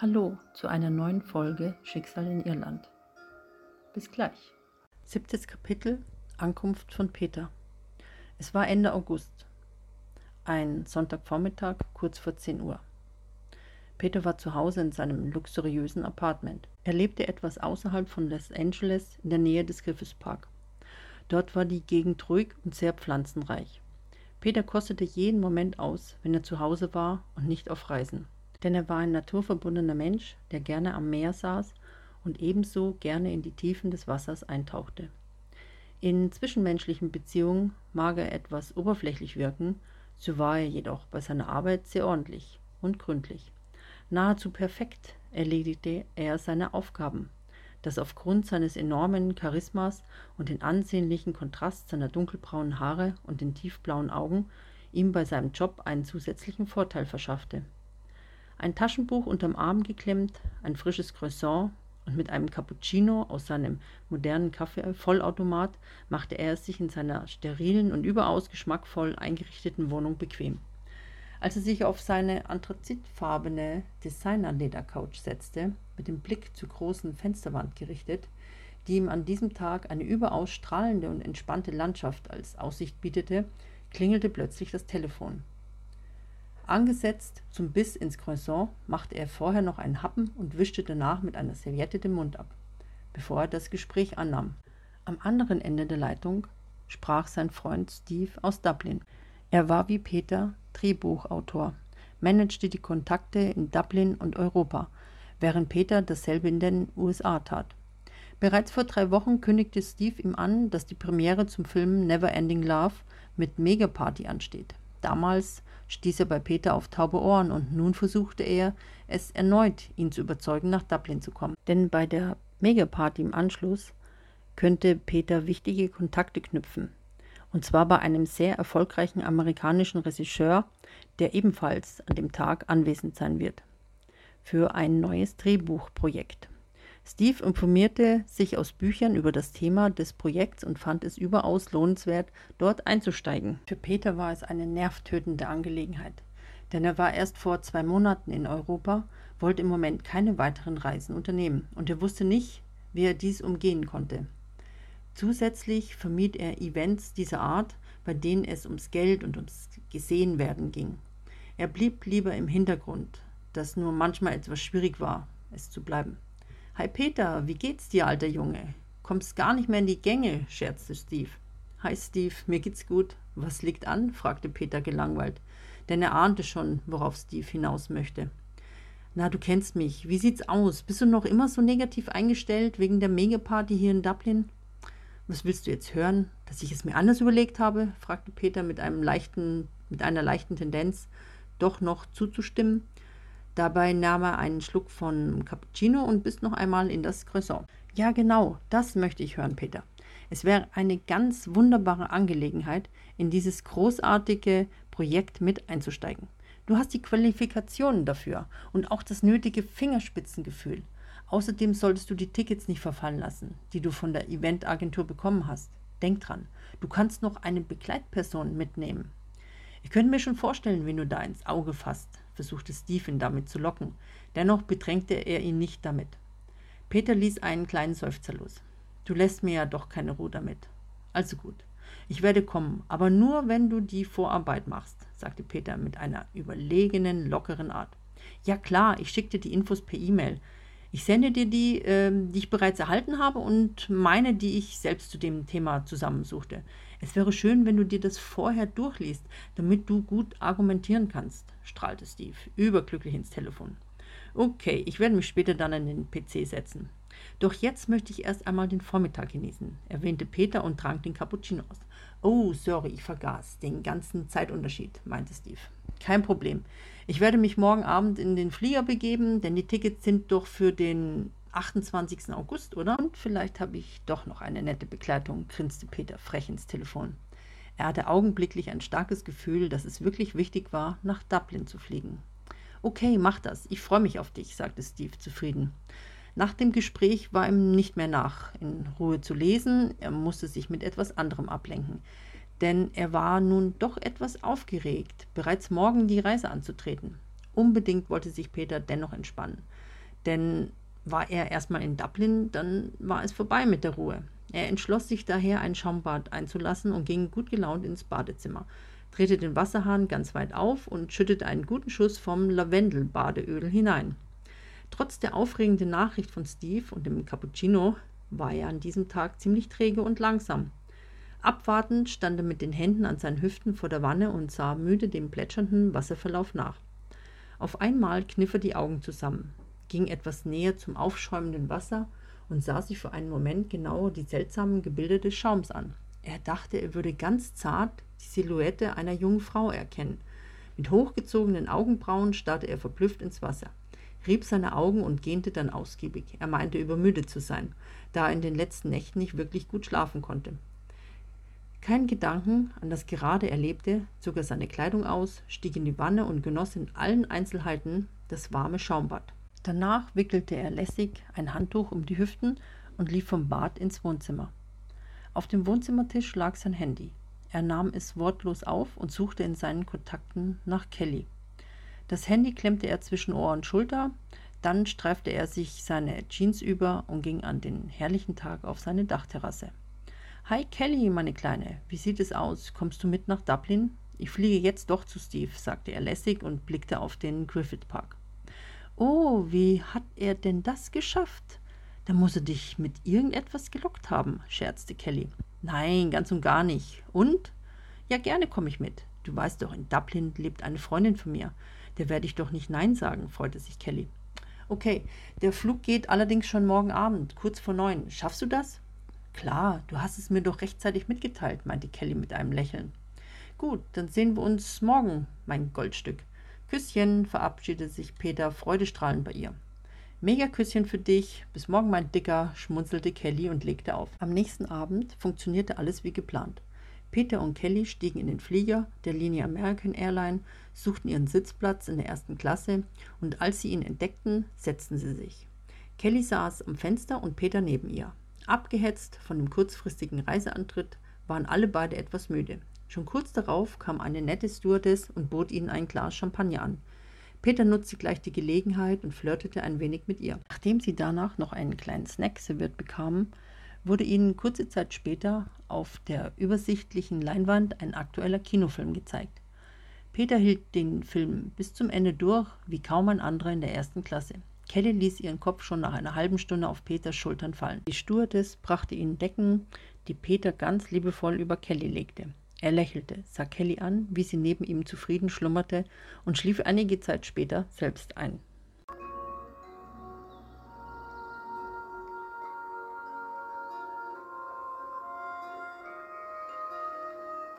Hallo zu einer neuen Folge Schicksal in Irland. Bis gleich. Siebtes Kapitel Ankunft von Peter. Es war Ende August. Ein Sonntagvormittag, kurz vor 10 Uhr. Peter war zu Hause in seinem luxuriösen Apartment. Er lebte etwas außerhalb von Los Angeles in der Nähe des Griffith Park. Dort war die Gegend ruhig und sehr pflanzenreich. Peter kostete jeden Moment aus, wenn er zu Hause war und nicht auf Reisen denn er war ein naturverbundener Mensch, der gerne am Meer saß und ebenso gerne in die Tiefen des Wassers eintauchte. In zwischenmenschlichen Beziehungen mag er etwas oberflächlich wirken, so war er jedoch bei seiner Arbeit sehr ordentlich und gründlich. Nahezu perfekt erledigte er seine Aufgaben, das aufgrund seines enormen Charismas und den ansehnlichen Kontrast seiner dunkelbraunen Haare und den tiefblauen Augen ihm bei seinem Job einen zusätzlichen Vorteil verschaffte ein Taschenbuch unterm Arm geklemmt, ein frisches Croissant und mit einem Cappuccino aus seinem modernen Kaffee-Vollautomat machte er es sich in seiner sterilen und überaus geschmackvoll eingerichteten Wohnung bequem. Als er sich auf seine anthrazitfarbene Designer-Ledercouch setzte, mit dem Blick zur großen Fensterwand gerichtet, die ihm an diesem Tag eine überaus strahlende und entspannte Landschaft als Aussicht bietete, klingelte plötzlich das Telefon. Angesetzt zum Biss ins Croissant machte er vorher noch einen Happen und wischte danach mit einer Serviette den Mund ab, bevor er das Gespräch annahm. Am anderen Ende der Leitung sprach sein Freund Steve aus Dublin. Er war wie Peter Drehbuchautor, managte die Kontakte in Dublin und Europa, während Peter dasselbe in den USA tat. Bereits vor drei Wochen kündigte Steve ihm an, dass die Premiere zum Film Never Ending Love mit Megaparty ansteht. Damals stieß er bei Peter auf taube Ohren und nun versuchte er, es erneut, ihn zu überzeugen, nach Dublin zu kommen. Denn bei der Megaparty im Anschluss könnte Peter wichtige Kontakte knüpfen. Und zwar bei einem sehr erfolgreichen amerikanischen Regisseur, der ebenfalls an dem Tag anwesend sein wird. Für ein neues Drehbuchprojekt. Steve informierte sich aus Büchern über das Thema des Projekts und fand es überaus lohnenswert, dort einzusteigen. Für Peter war es eine nervtötende Angelegenheit, denn er war erst vor zwei Monaten in Europa, wollte im Moment keine weiteren Reisen unternehmen und er wusste nicht, wie er dies umgehen konnte. Zusätzlich vermied er Events dieser Art, bei denen es ums Geld und ums Gesehenwerden ging. Er blieb lieber im Hintergrund, das nur manchmal etwas schwierig war, es zu bleiben. Hi Peter, wie geht's dir, alter Junge? Kommst gar nicht mehr in die Gänge, scherzte Steve. Hi Steve, mir geht's gut. Was liegt an? fragte Peter gelangweilt, denn er ahnte schon, worauf Steve hinaus möchte. Na, du kennst mich. Wie sieht's aus? Bist du noch immer so negativ eingestellt wegen der Megaparty hier in Dublin? Was willst du jetzt hören? Dass ich es mir anders überlegt habe? fragte Peter mit einem leichten, mit einer leichten Tendenz, doch noch zuzustimmen. Dabei nahm er einen Schluck von Cappuccino und biss noch einmal in das Croissant. Ja, genau, das möchte ich hören, Peter. Es wäre eine ganz wunderbare Angelegenheit, in dieses großartige Projekt mit einzusteigen. Du hast die Qualifikationen dafür und auch das nötige Fingerspitzengefühl. Außerdem solltest du die Tickets nicht verfallen lassen, die du von der Eventagentur bekommen hast. Denk dran, du kannst noch eine Begleitperson mitnehmen. Ich könnte mir schon vorstellen, wen du da ins Auge fasst versuchte Steve ihn damit zu locken. Dennoch bedrängte er ihn nicht damit. Peter ließ einen kleinen Seufzer los. Du lässt mir ja doch keine Ruhe damit. Also gut. Ich werde kommen, aber nur, wenn du die Vorarbeit machst, sagte Peter mit einer überlegenen, lockeren Art. Ja klar, ich schicke dir die Infos per E-Mail. Ich sende dir die, äh, die ich bereits erhalten habe und meine, die ich selbst zu dem Thema zusammensuchte. Es wäre schön, wenn du dir das vorher durchliest, damit du gut argumentieren kannst, strahlte Steve, überglücklich ins Telefon. Okay, ich werde mich später dann an den PC setzen. Doch jetzt möchte ich erst einmal den Vormittag genießen, erwähnte Peter und trank den Cappuccino aus. Oh, sorry, ich vergaß den ganzen Zeitunterschied, meinte Steve. Kein Problem. Ich werde mich morgen Abend in den Flieger begeben, denn die Tickets sind doch für den 28. August, oder? Und vielleicht habe ich doch noch eine nette Begleitung, grinste Peter frech ins Telefon. Er hatte augenblicklich ein starkes Gefühl, dass es wirklich wichtig war, nach Dublin zu fliegen. Okay, mach das. Ich freue mich auf dich, sagte Steve zufrieden. Nach dem Gespräch war ihm nicht mehr nach, in Ruhe zu lesen. Er musste sich mit etwas anderem ablenken. Denn er war nun doch etwas aufgeregt, bereits morgen die Reise anzutreten. Unbedingt wollte sich Peter dennoch entspannen. Denn war er erstmal in Dublin, dann war es vorbei mit der Ruhe. Er entschloss sich daher, ein Schaumbad einzulassen und ging gut gelaunt ins Badezimmer, drehte den Wasserhahn ganz weit auf und schüttete einen guten Schuss vom Lavendelbadeöl hinein. Trotz der aufregenden Nachricht von Steve und dem Cappuccino war er an diesem Tag ziemlich träge und langsam. Abwartend stand er mit den Händen an seinen Hüften vor der Wanne und sah müde dem plätschernden Wasserverlauf nach. Auf einmal kniff er die Augen zusammen, ging etwas näher zum aufschäumenden Wasser und sah sich für einen Moment genauer die seltsamen Gebilde des Schaums an. Er dachte, er würde ganz zart die Silhouette einer jungen Frau erkennen. Mit hochgezogenen Augenbrauen starrte er verblüfft ins Wasser, rieb seine Augen und gähnte dann ausgiebig. Er meinte, übermüdet zu sein, da er in den letzten Nächten nicht wirklich gut schlafen konnte. Kein Gedanken an das gerade Erlebte, zog er seine Kleidung aus, stieg in die Wanne und genoss in allen Einzelheiten das warme Schaumbad. Danach wickelte er lässig ein Handtuch um die Hüften und lief vom Bad ins Wohnzimmer. Auf dem Wohnzimmertisch lag sein Handy. Er nahm es wortlos auf und suchte in seinen Kontakten nach Kelly. Das Handy klemmte er zwischen Ohr und Schulter, dann streifte er sich seine Jeans über und ging an den herrlichen Tag auf seine Dachterrasse. Hi Kelly, meine Kleine, wie sieht es aus? Kommst du mit nach Dublin? Ich fliege jetzt doch zu Steve, sagte er lässig und blickte auf den Griffith Park. Oh, wie hat er denn das geschafft? Da muss er dich mit irgendetwas gelockt haben, scherzte Kelly. Nein, ganz und gar nicht. Und? Ja, gerne komme ich mit. Du weißt doch, in Dublin lebt eine Freundin von mir. Der werde ich doch nicht Nein sagen, freute sich Kelly. Okay, der Flug geht allerdings schon morgen Abend, kurz vor neun. Schaffst du das? Klar, du hast es mir doch rechtzeitig mitgeteilt, meinte Kelly mit einem Lächeln. Gut, dann sehen wir uns morgen, mein Goldstück. Küsschen, verabschiedete sich Peter freudestrahlend bei ihr. Mega Küsschen für dich. Bis morgen, mein Dicker, schmunzelte Kelly und legte auf. Am nächsten Abend funktionierte alles wie geplant. Peter und Kelly stiegen in den Flieger der Linie American Airline, suchten ihren Sitzplatz in der ersten Klasse und als sie ihn entdeckten, setzten sie sich. Kelly saß am Fenster und Peter neben ihr. Abgehetzt von dem kurzfristigen Reiseantritt waren alle beide etwas müde. Schon kurz darauf kam eine nette Stewardess und bot ihnen ein Glas Champagner an. Peter nutzte gleich die Gelegenheit und flirtete ein wenig mit ihr. Nachdem sie danach noch einen kleinen Snack serviert bekamen, wurde ihnen kurze Zeit später auf der übersichtlichen Leinwand ein aktueller Kinofilm gezeigt. Peter hielt den Film bis zum Ende durch, wie kaum ein anderer in der ersten Klasse. Kelly ließ ihren Kopf schon nach einer halben Stunde auf Peters Schultern fallen. Die Stewardess brachte ihnen Decken, die Peter ganz liebevoll über Kelly legte. Er lächelte, sah Kelly an, wie sie neben ihm zufrieden schlummerte und schlief einige Zeit später selbst ein.